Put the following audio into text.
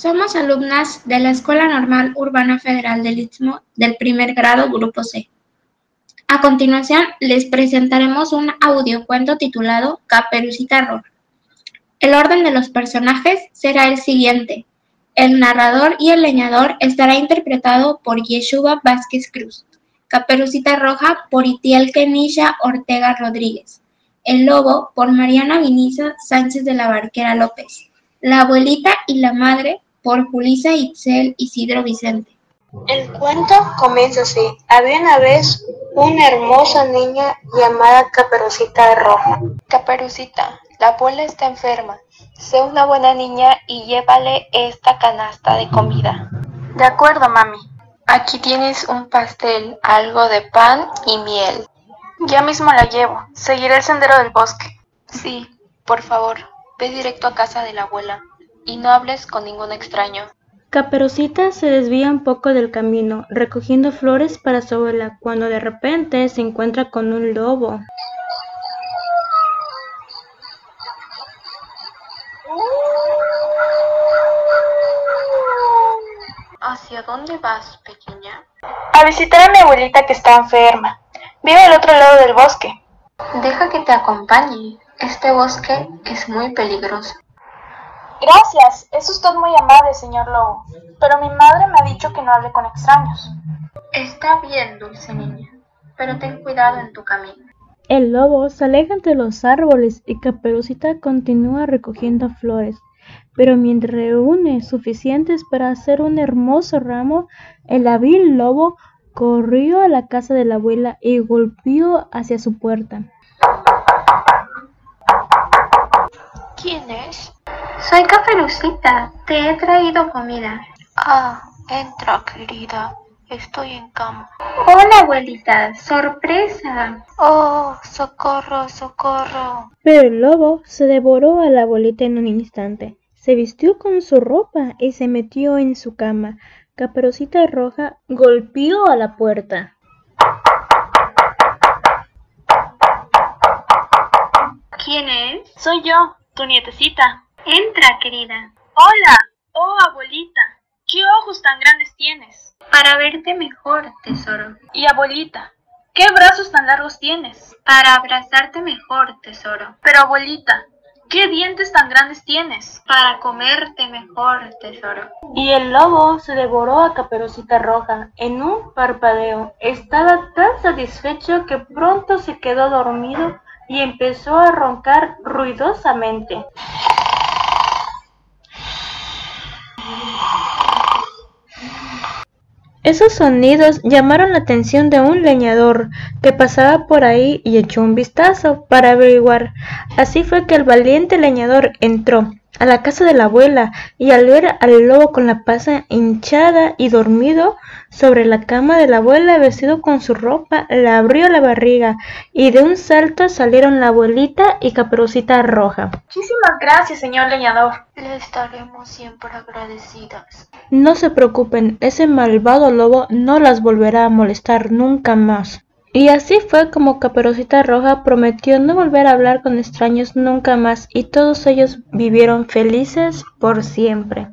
Somos alumnas de la Escuela Normal Urbana Federal del Istmo del primer grado Grupo C. A continuación les presentaremos un audiocuento titulado Caperucita Roja. El orden de los personajes será el siguiente. El narrador y el leñador estará interpretado por Yeshua Vázquez Cruz. Caperucita Roja por Itiel Kenisha Ortega Rodríguez. El lobo por Mariana Viniza Sánchez de la Barquera López. La abuelita y la madre por Julisa Itzel Isidro Vicente. El cuento comienza así. Había una vez una hermosa niña llamada Caperucita Roja. Caperucita, la abuela está enferma. Sé una buena niña y llévale esta canasta de comida. De acuerdo, mami. Aquí tienes un pastel, algo de pan y miel. Ya mismo la llevo. Seguiré el sendero del bosque. Sí, por favor, ve directo a casa de la abuela y no hables con ningún extraño. Caperucita se desvía un poco del camino, recogiendo flores para su abuela, cuando de repente se encuentra con un lobo. ¿Hacia dónde vas, pequeña? A visitar a mi abuelita que está enferma. Vive al otro lado del bosque. Deja que te acompañe. Este bosque es muy peligroso. Gracias, es usted muy amable, señor Lobo. Pero mi madre me ha dicho que no hable con extraños. Está bien, dulce niña, pero ten cuidado en tu camino. El lobo se aleja entre los árboles y Caperucita continúa recogiendo flores. Pero mientras reúne suficientes para hacer un hermoso ramo, el hábil lobo corrió a la casa de la abuela y golpeó hacia su puerta. ¿Quién es? Soy Caperucita, te he traído comida. Ah, entra, querida. Estoy en cama. Hola, abuelita, sorpresa. Oh, socorro, socorro. Pero el lobo se devoró a la abuelita en un instante. Se vistió con su ropa y se metió en su cama. Caperucita Roja golpeó a la puerta. ¿Quién es? Soy yo, tu nietecita. Entra, querida. Hola. Oh, abuelita. ¿Qué ojos tan grandes tienes? Para verte mejor, tesoro. Y abuelita, ¿qué brazos tan largos tienes? Para abrazarte mejor, tesoro. Pero abuelita, ¿qué dientes tan grandes tienes? Para comerte mejor, tesoro. Y el lobo se devoró a Caperucita Roja en un parpadeo. Estaba tan satisfecho que pronto se quedó dormido y empezó a roncar ruidosamente. Esos sonidos llamaron la atención de un leñador que pasaba por ahí y echó un vistazo para averiguar. Así fue que el valiente leñador entró a la casa de la abuela y al ver al lobo con la pasa hinchada y dormido sobre la cama de la abuela vestido con su ropa, le abrió la barriga y de un salto salieron la abuelita y Caperucita Roja. Muchísimas gracias, señor leñador. Le estaremos siempre agradecidas. No se preocupen, ese malvado lobo no las volverá a molestar nunca más. Y así fue como Caperucita Roja prometió no volver a hablar con extraños nunca más y todos ellos vivieron felices por siempre.